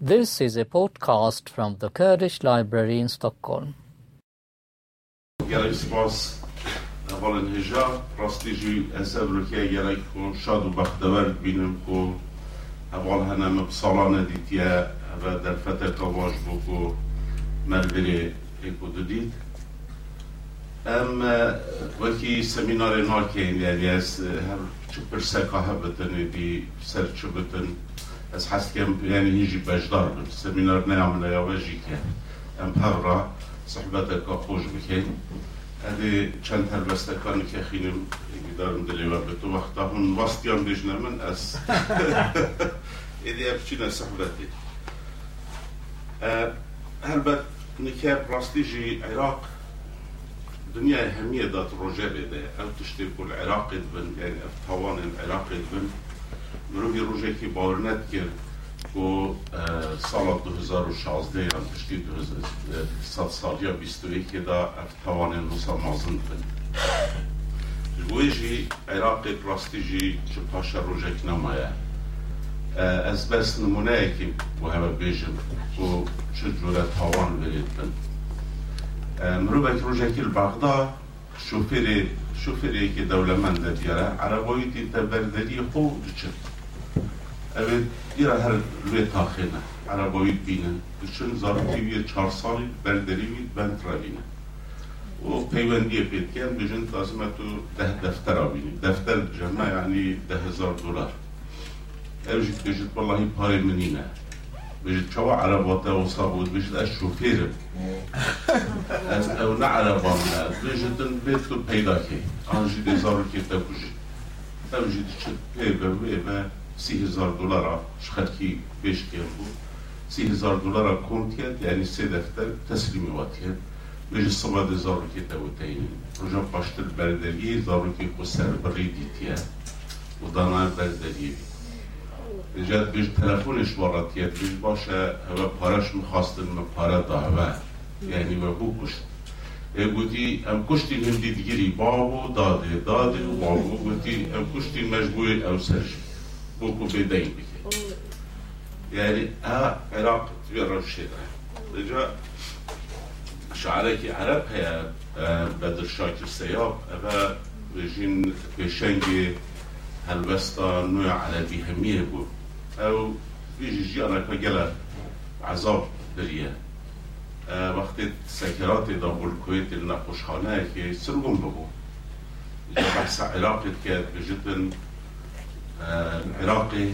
This is a podcast from the Kurdish Library in Stockholm. Gerek spas aval enheja prestiji esevrü ki gerek kon şad u baxtəvər bilim aval hənəm bsalana ditiyə və dər fətə qavaj bu ko mərviri eko didit. Em vaki seminarı nakeyni yani her çıpırsa kahabetini di serçubetini Ez hestkêm yani hîjî bejdar bin semînerneya min ya ve jî ke em her re sohbeteka xweş bikên Edê çend helbestekan kexînim gidarin dilê we bi tu wexta hûn westiyan bêjne min ez Êdî ev çîne sohbetê Helbet nike rastî jî Iraq دنيا أهمية ذات رجابة ده أو تشتركوا العراق بن يعني أو توان العراق بن که باورنت کرد و سال 2016 یا پشتی 2000 سال یا 21 دا افتوان نوسا مازن بن جوی جی عراق راستی جی چه پاشا روژک نمایه از بس نمونه که و همه بیجم و چه جوره تاوان برید بن مروبک روژکی البغدا شوفيري شوفيري كي دولة من ديارة عربويتي تبردلي خو دچت اوید ایرا هر روی تاخینه عربایی بینه چون زارتی وی چهار سالی بردری وی بند را بینه و پیوندی پید کن بجن لازمه تو ده دفتر را بینی دفتر جمع یعنی ده هزار دلار اوجید بجد والله پاره منینه بجد چوا عرباته و صابود بجد اش شوفیرم از او نه عربا منه بجد بیت تو پیدا که آنجی دیزارو که تا بجد اوجید چه پیبه ویبه سی هزار دلار بیش کرد بود. سی هزار دلار کن کرد یعنی سه دفتر تسلیمی وات کرد. بیش صبح هزار که توتین رجا پاشتر بردریه زارو که خود سر بری دیتیه و دانا بردریه بجد بیش تلفونش کرد. بیش باشه هوا پارش می‌خواستن من یعنی و بو کشت گوتی ام کشتین هم دیدگیری بابو داده داده و بابو گوتی ام کشتین مجبور او سرش. بوكو في دين بك يعني ها عراق تبير تبيع الشيء رجاء طيب. شعرك عرب هي آه، بدر شاكر سياب أبا رجين بشنجي هلبستا نوع على بيهمية بو. أو بيجي جيانا كجلة عذاب دريه آه، وقتی سکرات دا بلکویت نخوشخانه که سرگم بگو بحث علاقت کرد به جدن العراقي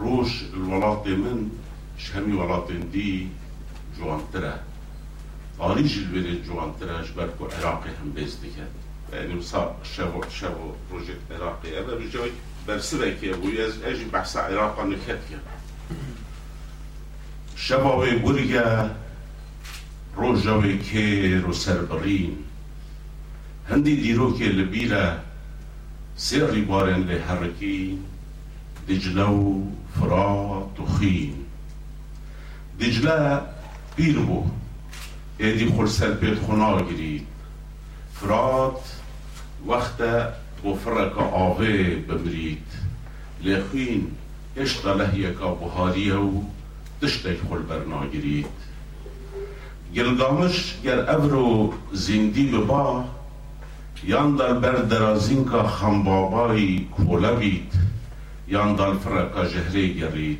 روش الولاطي من شهمي ولاطي دي جوانترا خارج البلد جوانترا جبركو عراقي هم بيزدك يعني مصاب شابو شابو بروجكت عراقي. أنا بجوي برسلك يا أبوي أجي بحث عراقا نكتك شبابي برقا روجاوي كير وسربرين. هندي ديروكي لبيرة سيري بارن لحركين دجلو فراطخين دجلة بيربو ادي خلصة بيت خناغري فرات وقتا وفرك آغي ببريد لخين اشتا لهيك بهاريو تشتك خل برناگرید گلگامش گر ابرو زندی ببا یان در بر درازین که خمبابای کوله بید. یان دال فرقا جهری گرید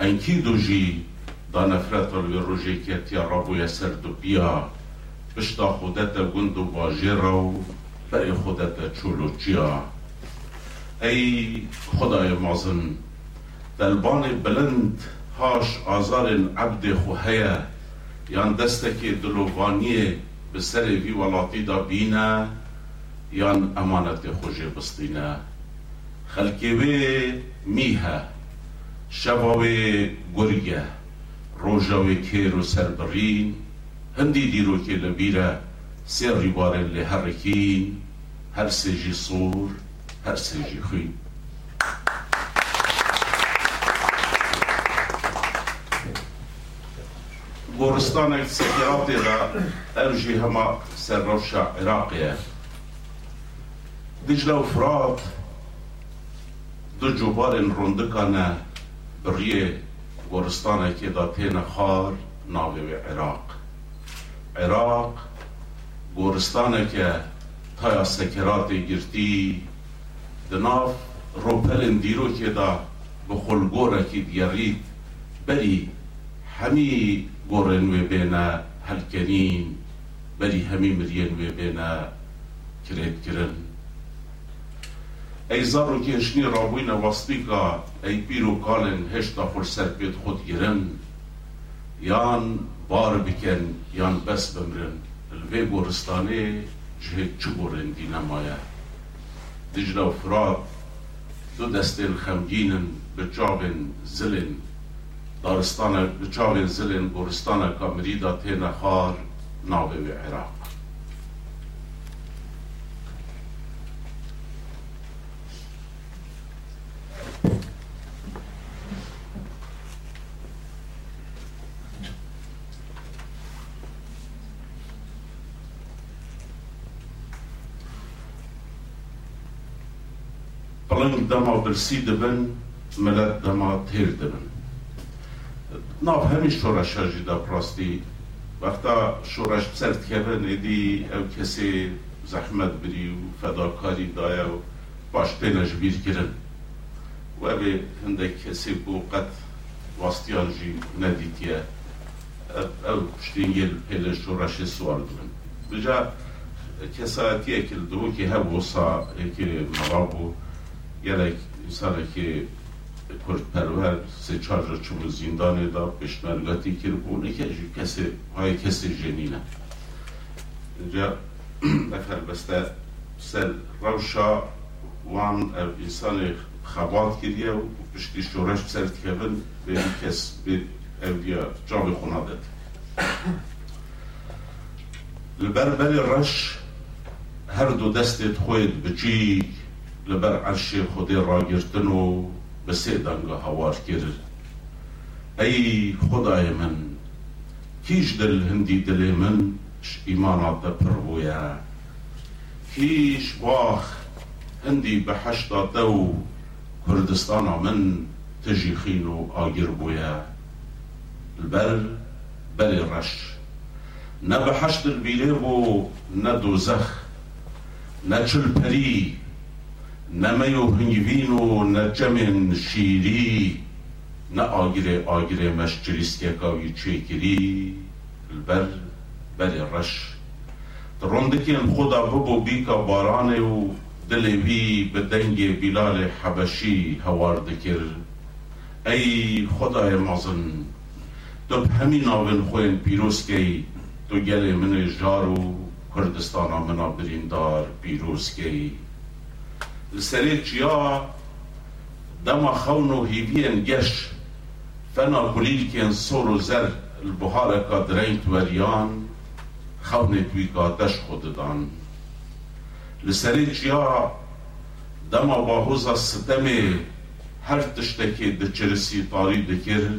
انکی دو جی دا نفرت الوی روژی کت یا رابو یسر دو بیا بشتا خودت گند و باجی رو برای خودت چولو چیا ای خدای مازن دلبان بلند هاش آزار عبد خوهیه یان دستکی دلووانیه به سر وی ولاتی دا بینه یان امانت وی میها شباوی گرگه روژاوی کیر و دیرو که لبیره سر ریباره لحرکین هر سجی صور هر سجی خوین. گورستان سکیراتی را ارجی هما سر روشا عراقیه دجله و فرات دو جوبار این رندکانه بریه گورستان که دا پین خار ناوی عراق. عراق گورستان که تایا سکراتی گرتی دناف روپل دیرو که دا به خلگوره که دیارید بری همی گرن و بینه هلکنین بری همی مرین و بینه کرد کرن ایزار رو که هشنی رابوی نواستی که ای پیرو کالن هشتا فرسر بید خود گرن یان بار بکن یان بس بمرن. الوی گورستانی جهی چو بورن دینا مایا و فراد دو دسته الخمگینن بچاوین زلن. دارستانه بچاوین زلن گورستانه کامریده تینا خار ناوی عراق. Belang da mal berside ben, millet da mal tel dibin. Nav hemî şoreşa jî da prostî وقتا شورش بسر تکبه ندی أو کسی زحمت بری و فداکاری دایا و باش پینش بیر گرن و به هنده کسی بو قد وستیان جی ندیتیه أو پشتین یل پیل شورش سوار دون بجا کساتیه کل دو که هبوسا که مرابو mera bû gelek insanekî کردپرور سه چهار چوب زندان دا پشمرگاتی کر بونه که جو کسی های کسی جنینه اینجا نفر بسته سر روشا وان انسان خبات کریه و پشتی شورش سر تکبن به کس به اولیا جاب خونه داد. لبر بری رش هر دو دستت خوید بچی لبر عرش خودی را گرتن و به سه دنگ هوار کرد ای خدای من کیش دل هندی دل من ایمانات پر بویا کیش واخ هندی به حشتا دو کردستان من تجی خین و آگیر بویا البر بل رش نه به حشت البیله و نه دوزخ نه چل پری نمه و هنگوین و نجمن شیری نه آگیره آگیره مشجریست که کاوی چیکری البر بر رش. تروندکین خدا ببو بیکا بارانه و دلوی به دنگ بلال حبشی هوار دکر ای خدای مازن تو همین آون خوین پیروز کی تو گل من جارو کردستان منا بریندار پیروز لسري چیا؟ دما خون و هیوین گش. فنا کلیل کن سور و زر البهار کا درین توریان خون توی کا دش خود دان. لسري چیا؟ دما باهوزا ستمی هر تشتکی دچرسی تاری دکر.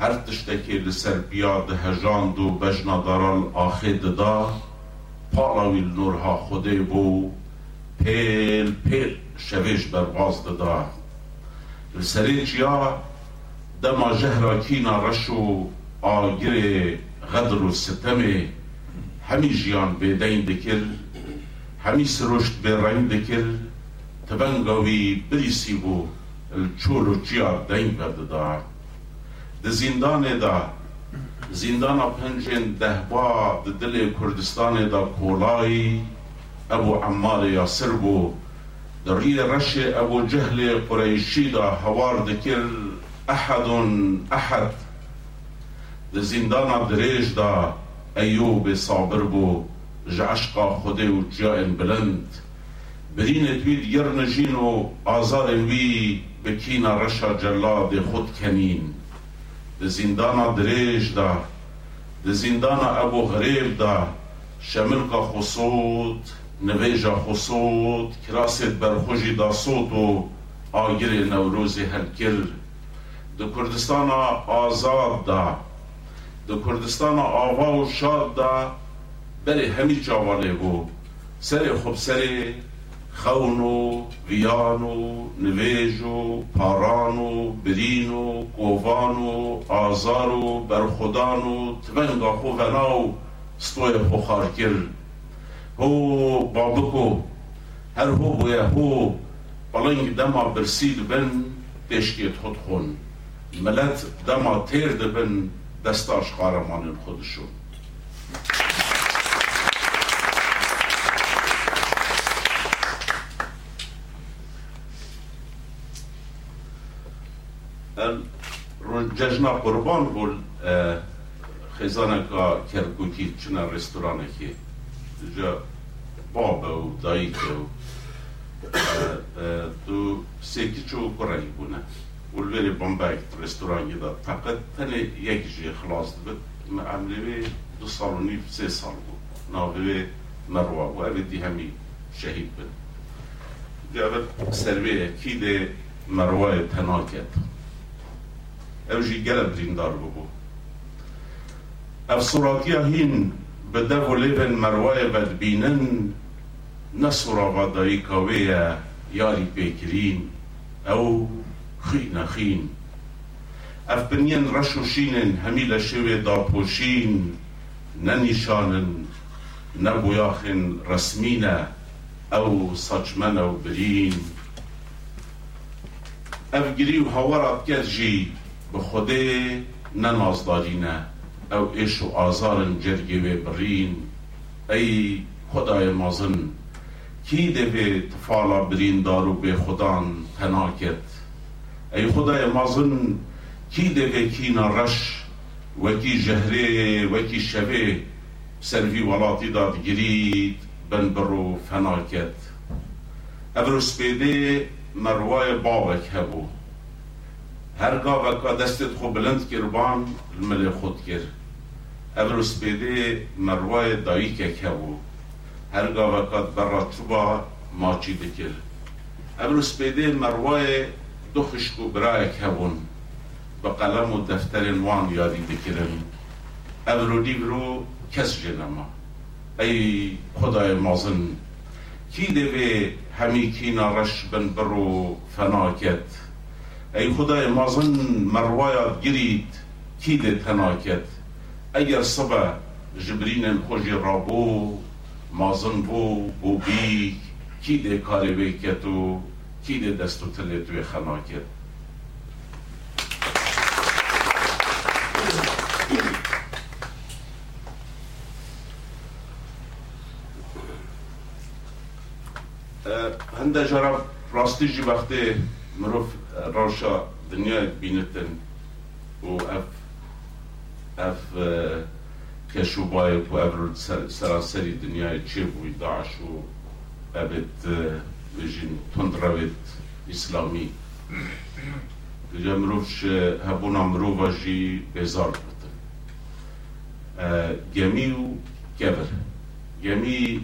هر تشتکی لسر بیا دهجان دو بجنا دارال آخه دا پالاوی نورها خوده بو پیل پیل شویش برواز ددا لسری چیا دما جهرا کینا رشو آگر غدر و ستم همی جیان بیدین دکر همی سروشت بیرین دکر تبنگاوی بریسی بو الچول و چیا دین بددا د زندان دا زندان پنجن دهبا د دل کردستان ابو عمار یاسر بو. در رش ابو جهل قریشی دا هوار دکر احد احد. د زندان دریج دا ایوب صابر بو. جعشقا خوده و جائن بلند. برین توید یر نجین و آزار وی بکینا رشا جلاد خود کنین. د زندان دریج دا. د زندان ابو غریب دا. شملکا خصوت نویجا خصوت کراست برخوشی دا صوت و آگر نوروز هلکر د کردستان آزاد دا د کردستان آوا و شاد دا بری همی جاواله بو سر خوب سر خون و ویان و نویج و پاران و برین و قوان و آزار و برخودان و تونگا خو وناو ستوی خو خارکر هو بابکو هر هو بویا هو بلنگ دما برسید بن پشکیت خود خون. ملت دما تیر دبن دستاش قارمان خودشون جشن قربان بول خزانه کا کرکوتی چنا رستورانه که. بابا و دایی و تو سیکی چو کرایی بونه ولوری بمبای رستورانی دا فقط تنه یک جی خلاص دبت عملی به دو سال و نیف سه سال بود ناوی مروه و اوی دی همی شهید بد جاوت سروی کی ده مروه تناکت نصورا غدایی کاویه یاری پیکرین او خین خین اف لشوی دا پوشین ننیشانن نبویاخن رسمینه او ساچمن او برین. اف گری و جی به خوده ننازدارینه او ایش و آزارن جرگی و برین. ای خدای مازن کی دوی تفالا برین دارو به خدان تناکت ای خدای مازن کی دوی کی نرش؟ وکی جهره وکی شبه سروی ولاتی داد گرید بن برو فناکت ابرو سپیده مروای بابک هبو. هرگاه وکا دستت خو بلند کربان المل خود کر. ابرو سپیده مروای که هبو. هەرگا بەکات بەڕات چوبا ماچی دکرد ئەمروز پێدێ مەڕواایە دو خشک و برایەک هەبوون بە قەلەم و دەفتەرێن وان یادی دکردن ئەمرو دیبرو کەس ژێنەما ئەی خدای مازن کی دەبێ هەمیکی ناڕەش بن بڕ و فەناکەت ئەی خدای مازن مەڕوایات گریت کی دێ تەناکەت ئەگەر سبە جبرینن خۆشی ڕابوو مازن بو بو بی کی ده کاری بکتو کی ده دستو تلی توی خناکت هنده جرا راستی جی وقتی مروف راشا دنیا بینتن و اف اف كشو بايت وابرد سراسري دنيا چه بوي داعش و ابد آه، بجين تندروت إسلامي. دجا مروفش آه، هبونا مروفا جي بزار بطن. آه، جميع كبر. جميع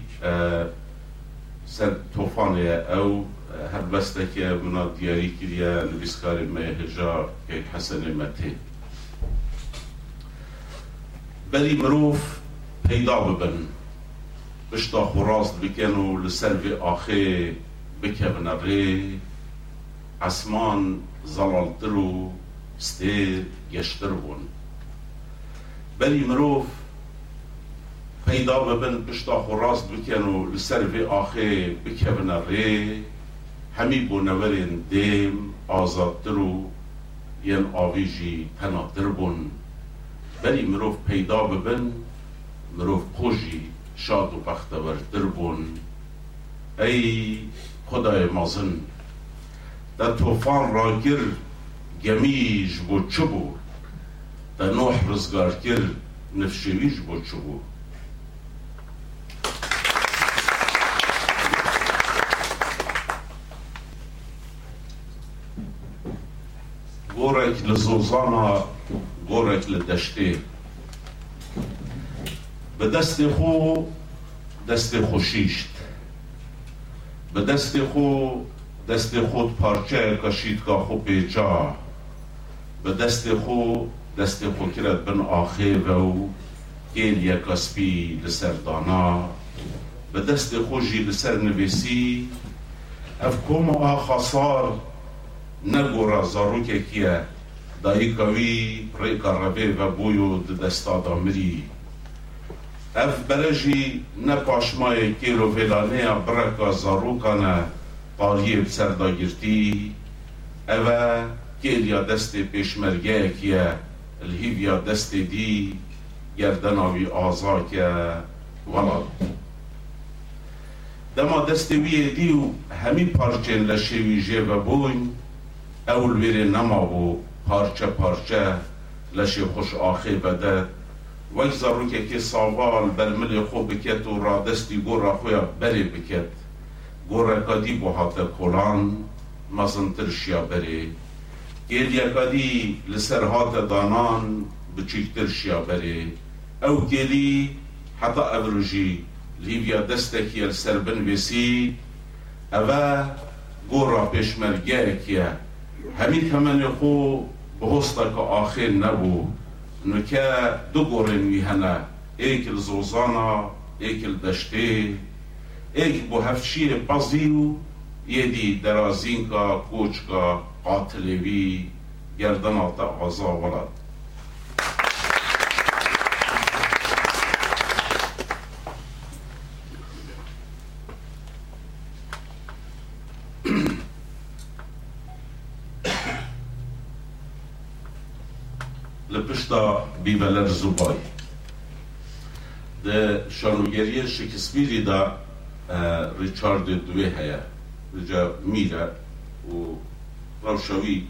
سر توفان أو هر بستك منا دياري كريا نبسكار ما هجا حسن متين بلی مروف پیدا ببن. بشتا خوراست بکن و لسر و آخه بکبن ری اسمان زلالتر و ستیر گشتر بون بلی مروف پیدا ببن پشتا خوراست بکن و لسر و آخه بکبن ری همی بونورین دیم آزادتر و آویجی پناتر بون بلی مروف پیدا ببن مروف خوشی شاد و بختورتر بون. ای خدای مازن در توفان را گر گمیج بو چه بود در نوح رزگار کر نفشویج بو چه بود گورک گورک لدشته به دست خو دست خوشیشت. به دست خو دست خود پارچه کشید که خو پیچا. به دست خو دست خو کرد بن آخه و گیل یک اسپی لسر دانا. خوشی لسر نویسی. اف کوم آخا سار نگورا دایی کوی ریکا ربه و بویو دستا دامری. اف برجی نه پاشمای کیلو ویلانه برکا زاروکانه پاریه بسر داگرتی اوه کیلیا دست دی گردناوی آزا که ولاد دما دست دی و همی پارچین لشوی جه و بوین اول ویره نما بو. پارچه پارچه لشی خوش آخی بده. وەک زەڕووکێکی ساواڵ بەرملێ خۆ بکێت و ڕادستی گۆڕە خۆیان بەرێ بکێت گۆڕەکەدی بۆ هاتە کۆلان مەزنتر شیا بەرێ گێلیەکەدی لەسەر هاتە دانان بچیکتر شیا بەرێ ئەو گێلی حتا ئەڤژی لیڤیا دەستێکی لەسەر بنوێسی ئەوە گۆڕا پێشمەرگەیەکیە هەمین هەمەنێ خۆ بەهۆستەکە ئاخێن نەبوو نکه دو گورن وی هنه ایک زوزانا ایک دشته ایک بو هفشی بازیو یدی درازین کا کوچ کا قاتلوی گردن Biberler Zubay. ده شانوگری شکسپیری دا ریچارد دوی هیا رجا میره و روشوی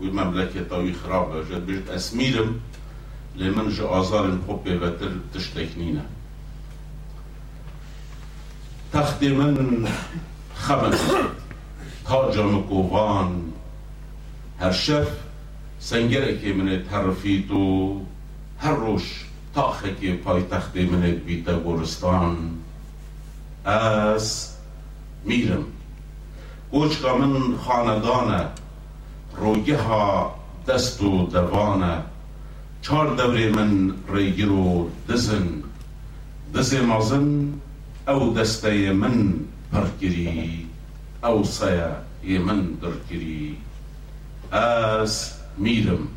و مملکه تاوی خرابة جد بجد أسميلم جا آزار خوب بیوتر تشتکنینه تخت من خمس تاج هر هرشف شف سنگرکی من ترفید و هر روش تاخکی پای تخت من بیت گورستان از میرم. گوچکا من خاندانه روگه ها دست و دوانه. چار دوری من ریگیر و دزن. دز مازن او دسته من پرگیری. او سایه من درگیری. از میرم.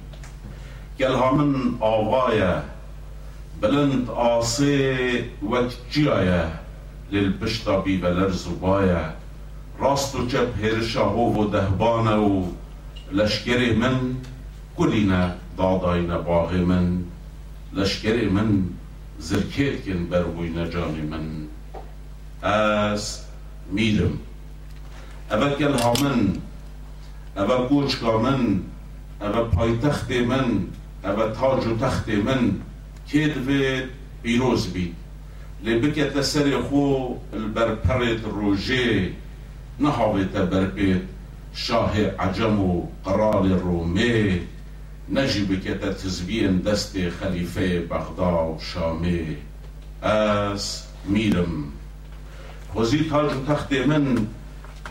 گل همین آوایه بلند آسی وقت لیل للبشتا بی بلر زبای راست و چپ هرشا هو و دهبان و لشکر من كلنا ضاداينا باغي من. لشكري من زركيركن بروينا جاني من. از ميدم همین هامن أبكوش كامن ئەبە پایتەختێ من؟ ئەبە تاج و تەختێ من؟ کێ دەبێت پیرۆز بیت لێ بکێتە سەری خۆ بەرپەڕێت ڕۆژێ نەهاوێتە بەرپێت شاهێ عجەم و قڕاڵی ڕۆمێ نەژی بکێتە تزبیەن دەستێ خەلیفێ بەغدا و شامێ ئەس میرم خۆزی تاج و تەختێ من؟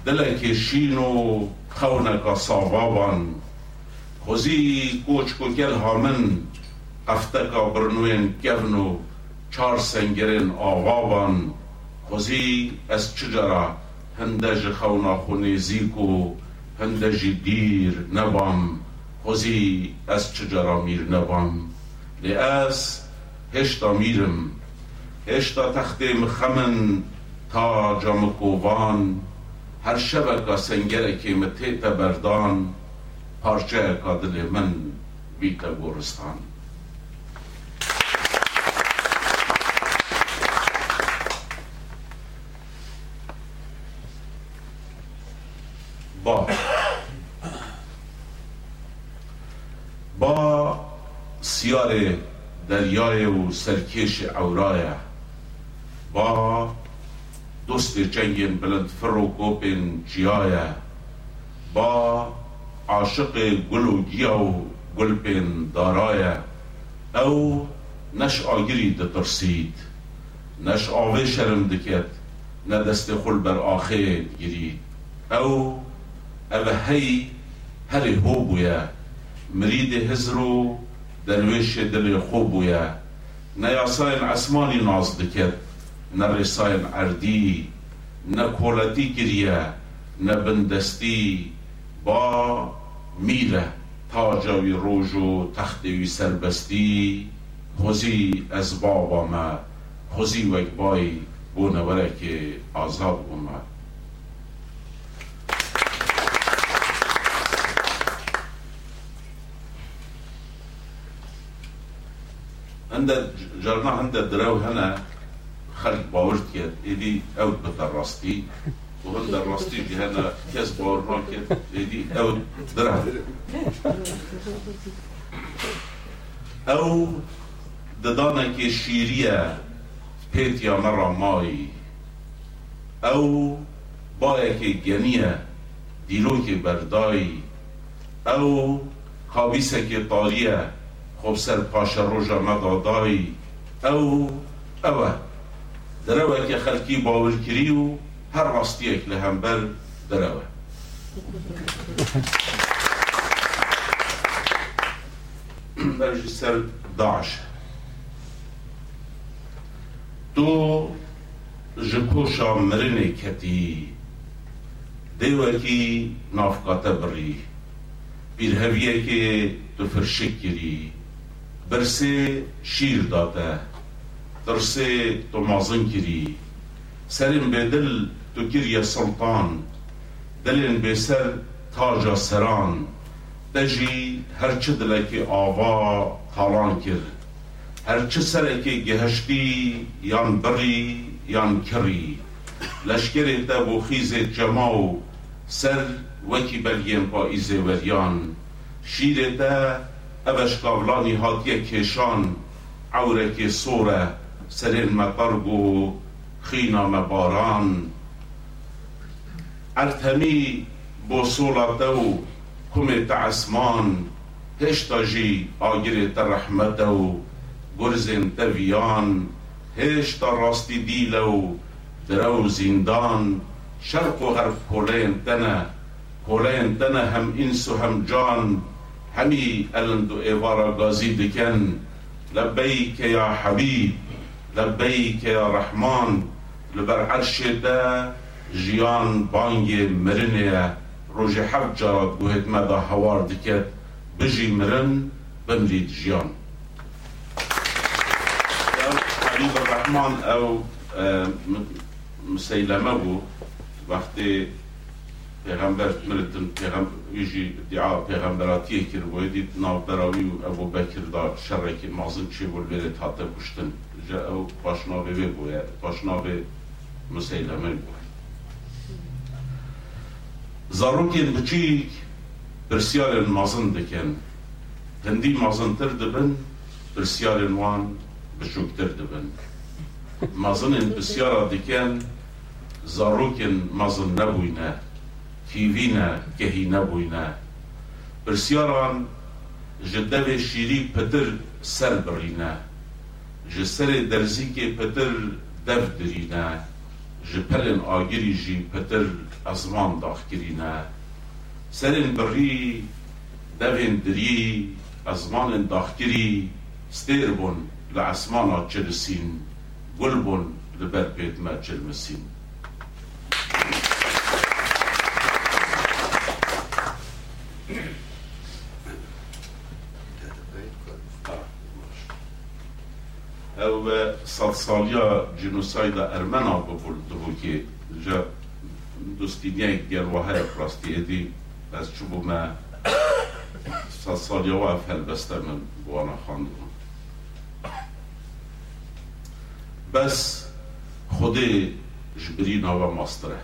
دلەکێ شین و خەونەکە ساواوان خوزی کوچ کو گل هامن قفتکا برنوین گونو چار سنگرین آوابان خوزی از چجرا هندج خونا خونی زیکو هندج دیر نبام خوزی از چجرا میر نبام لی از هشتا میرم هشتا تختیم خمن تا جامکووان هر شبکا سنگره متیت بردان پارچه کادل من بیتا گورستان با. با سیار دریای و سرکش اورایه با دوست جنگین بلند فروکوپین جیایه با عاشق گل و گیا و گل پین دارایه او نش آگری دترسید نش آوه شرم دکت نه دست خل بر آخه گیرید. او او هی هر هو بویا مرید هزرو درویش دل خوب بویا. نه یاساین عسمانی ناز دکت نه رساین عردی نه کولتی گریه نبندستی با میره تاجاوی روژ و تختوی سربستی. خوزی از بابا ما خوزی وک بای بو نوره که آزاد بوما عند جرنا عند دراو هنا خلق باورت كده ايدي اوت بتراستي وهل الراستي هذا كاس باور ماركت دي او درهم او ددانا كي شيريا بيت يا مرة ماي او بايا كي جنية ديلو كي برداي او خابيسة كي طالية خب سر باشا روجا مداداي او اوه دروه كي خلقي باور كريو واسطی اخلا درو سر داش ہے تو زبو شام مری نے کھیتی دیو کی نافکاتا بری بیر ہے کہ تو فرشک گری برسے شیر داتا ترسے تو مازن گیری سرم بے تو کری سلطان دلین به سر تاجا سران. دجی هرچه دلکی آوا تالان کرد هرچه سرکی گهشتی یان بری یان کری. لشکر تا بو خیز جماو سر وکی بلیم با ایزه وریان. شیر تا اوش قابلانی هاتیه کشان. عوره که سوره سرین مطرگو خینا مباران. ارتمی بو سولتو کم تعسمان هشتا جی آگر ترحمتو گرزن تویان هشتا راستی دیلو درو زندان شرق و غرب کولین تنه کولین تنه هم انس و هم جان همی الند و ایوارا گازی دکن لبیک یا حبیب لبیک یا رحمان لبر عرش ده جیان بانگ مرنه روژ حب جارات گوهت مدا هوار دکت بجی مرن بمرید جیان حبیب الرحمن او مسیلمه بو وقتی پیغمبر مردن پیغمبر یجی ادعا پیغمبراتی کرد و دید ناودراوی و ابو بکر دا شر که مازن چی بول بیره تاته کشتن جا او پاشنا به بو پاشنا به مسیلمه بو زاروکین بچیک پرسیارن مازن دکن هندی مازن تر دبن پرسیارن وان بچوکتر دبن مازن بسیارا دکن زاروکن مازن نبوینه تیوینه گهی نبوینه پرسیاران جدو شیری پتر سر برینه جسر درزی که پتر دف درینه جپلن آگری جی پتر ازمان داخ کرینه سرن بری دوین دری ازمان داخ کری ستیر بون لعسمانا چرسین گل بون لبر بیت ما چرمسین سال سالیا جنوساید ارمن ها ببول دو که جا دوستینی های گروه های پراستی ادی از چوبو ما سال سالیا و افل بسته من بوانا خاندو بس خودی جبری ناو ماستره.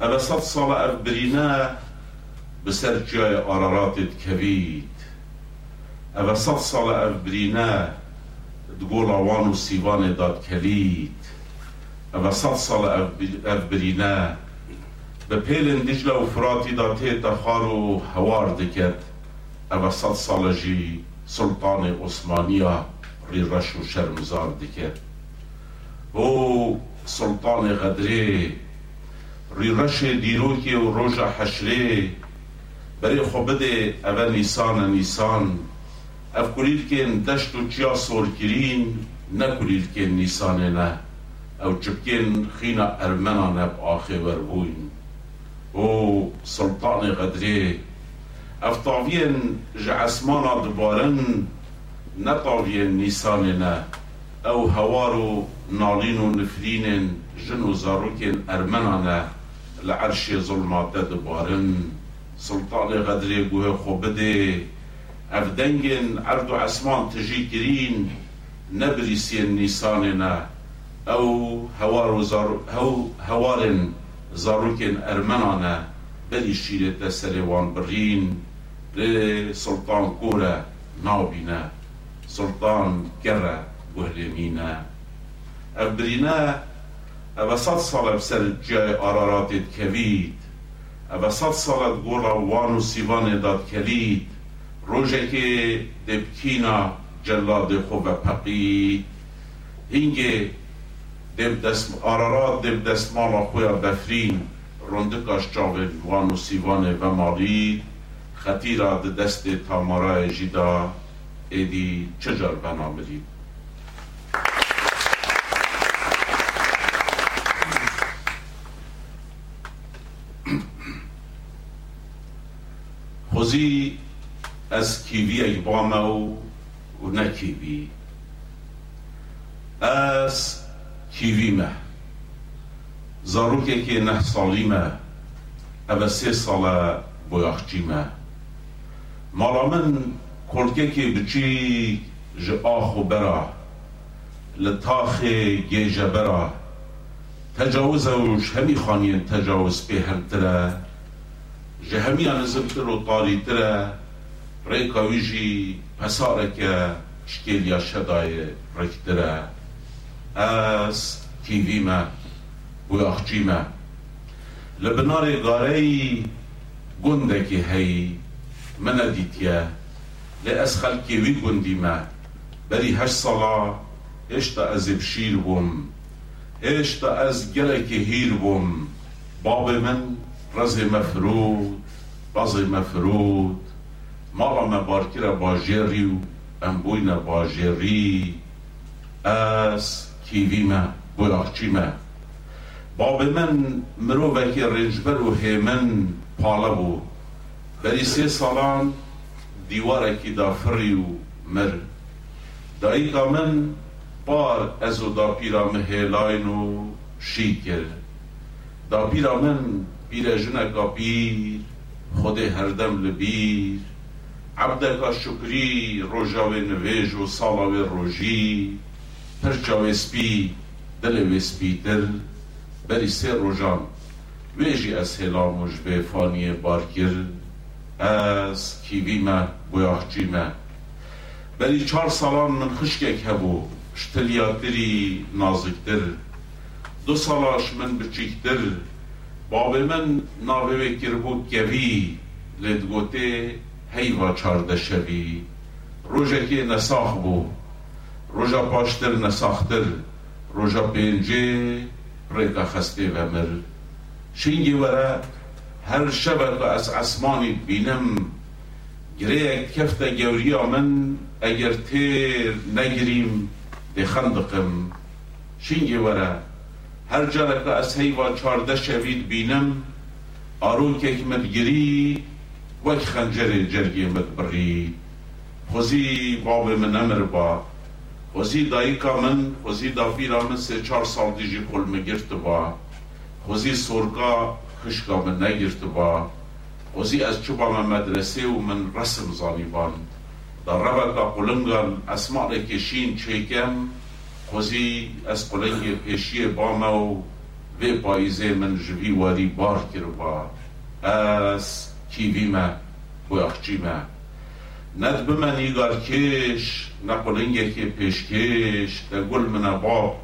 اما سال سال ار برینه بسر جای آراراتید کبید اما سال سال ار برینه تقول اوان و سيوان داد كليد اما صد سال اف برينا بپیلن دجله و فراتی دا تیتا خارو هوار دکت اما صد سال جی سلطان عثمانیا ری رش و شرمزار دکت او سلطان غدره ری رش دیروکی و روژا حشره بری خو بده اوه نیسان نیسان. افکولیل کن دشت و چیا سول کرین نکولیل کن نیسانه نه أو چبکن خینا ارمنانه بآخه ور بوین أو سلطان قدره افتاوین جعسمانا دبارن نطاوین نیسانه نه أو هوارو نالين ونفرين جنو زاروكين ارمنانا العرش ظلمات دبارن سلطان غدري قوه خوبدي أبدنجن عرض عسمان تجي كرين نبرسين نيساننا. أو هوار زار أو هوارن زاروكن أرمنانا. بلي شيلة تسريوان برين سلطان كورة نابنا سلطان كرة بهلمينا أبرينا أبا صد صلاة بسر جاي قرارات كبيد أبا صد صلاة قرى وانو سيبان داد كليد روژه که دبکینا جلاد خوب پقید. هینگه دب دست آرارات دب دستمالا خویا بفرین. رندکاش جاوید وان و سیوان و مالید. خطیرا دست تامارای جیدا. ایدی چجار بنامرید خوزی از کیوی ای بامو و نکیوی از کیوی مه. زاروکه که نه سالی مه. او سه ساله بویاخچی مه. مالا من کلکه که بچی ج آخو برا. لطاخ گیجه برا. تجاوز rêka wî jî hesareke şkêliya şedayê rêkdire ez tîvî me wê axçî me li binarê gareyî gundekî heyî min nedîtiye lê ez xelkê wî gundî me berî heşt sala hêşta ez ê bişîr bûm hêşta ez gelekî hîr bûm babê min رزي مفرود رزي مفرود مبارکر باجری و امبوین باجری از کیوی ما بولاخچی ما باب من مرو وکی رنجبر و هیمن پالا بو بری سه سالان دیوارکی دا فری و مر. دایقا من بار ازو دا پیرا مهیلاین و شیکر دا پیرا من پیرژنکا پیر خود هردم لبیر عبدکا شکری روژاوی نویج و سالاوی روژی. پرچاوی سپی دلوی سپی دل. بری سه روژان ویجی از هلاموش به فانی بارکر از کیوی ما بویاخچی ما بری چار سالان من خشکک هبو شتلیاتری نازکتر دو سالاش من بچیکتر باب من ناوه بود گوی لدگوته هیوا چارده شوی روژه که نساخ بو. روژا پاشتر نساختر. روژا پینجه ریکا خسته و مر. شینگی وره هر شب از اسمانی بینم. گره کفت گوری من اگر تیر نگریم خندقم شینگی وره هر جا که از هیوا چارده شوید بینم. آرون که گری وک خنجر جرگی بری خوزی باب من امر با خوزی دایکا من خوزی دافیرا من سه چار سال دیجی کل مگرت با خوزی سورگا خشکا من نگرت با خوزی از چوبا من مدرسه و من رسم زانیبان در ربکا قلنگان اسماء کشین چیکم خوزی از قلنگ پیشی با و وی پاییزه من جوی واری بار کربا از اخچی ما ند بمن ایگار کش نه قلنگ که پیشکش ده گل من با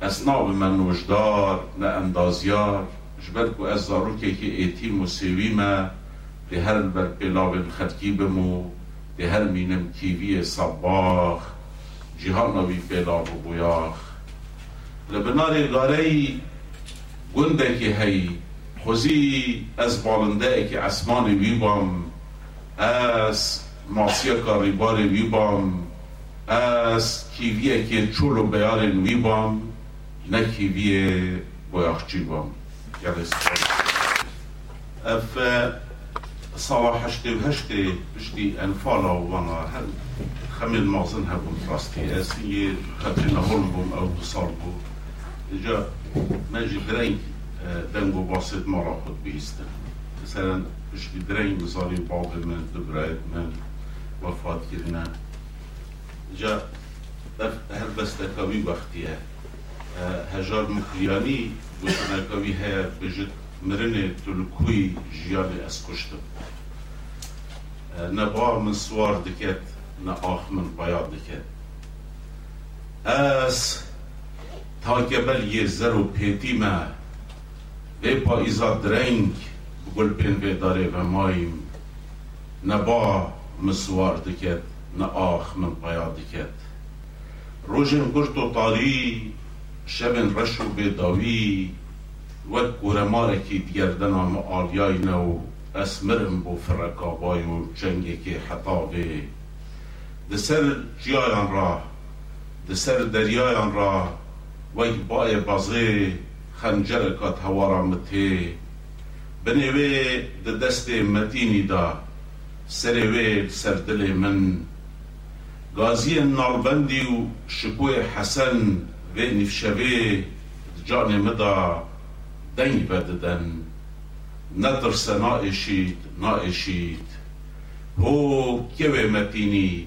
از ناب من نه اندازیار. جبر کو از زارو که ایتی موسیوی ما ده هر بر پلاو خدکی بمو ده هر مینم کیوی صباخ جیهانوی پیدا بو بویاخ لبنار غاری گنده که هی. بالنده که اسمان وی بام از ماسیا کاری بار وی بام از کیویه که چولو بیار وی بام نکی ویه بایخچی بام. اف صلاح هشتی و هشتی بشتی انفالا وانا هل خمین مازن هبون راستی اسی خطرین هولم بوم او بصال بو جا مجي درين باسط مرا خود بیستن. مثلا بشتی درين بزاری باب من دبرایت من وفات کرنا جا هر بستکاوی وقتیه هجار مکریانی بستنکاوی ها بجد مرنه تلکوی جیان از کشتم نبار من سوار دکت نه آخ من بیاد دکت. از تا یه زر و پیتی ما و پا ایزا درنگ گل پین و داره و مایم نبا مسوار دکت نه آخ من بیاد دکت روژن گرد و طاری شبن رش و بیداوی وەک گورەمارێکی دیگەردەنام ئالیای نە و ئەسمرم بۆ فرەکابای و جەنگێکی حەتاوێ دەسەر ژیایان ڕا دەسەر دەریایان ڕا وەک باێ بەزێ خەنجەرەکات خنجرك هورمت هي بنوي دست متینی دا. سروي سردلي من. غازی نالبندی و وشكوي حسن و في جان مدا. دني بددن ندرس نا اشید هو كيوي متینی؟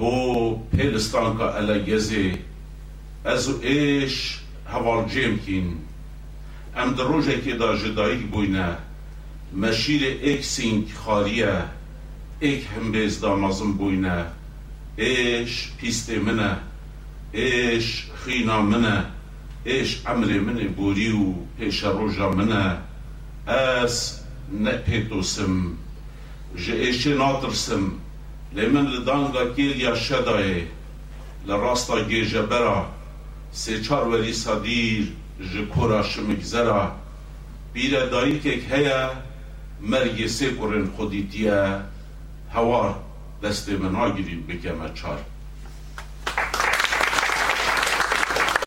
هو هيلستانكا على جزي از ایش ایش هوال جیم کین ام در روژه که دا جدایی بوینه مشیر ایک سینک خاریه ایک هم بیز دا مازم بوینه ایش پیست منه ایش خینا منه ایش عمر من بوری و پیش روژا منه اس نپیتوسم جه ایشی ناترسم. لیمن لدانگا گیل یا شدای لراستا گیجه برا ولی صدیر جه کورا شمگزرا بیره دایی که هیا مرگ سه کرن خودیتیه هوار دست من بکمه چار.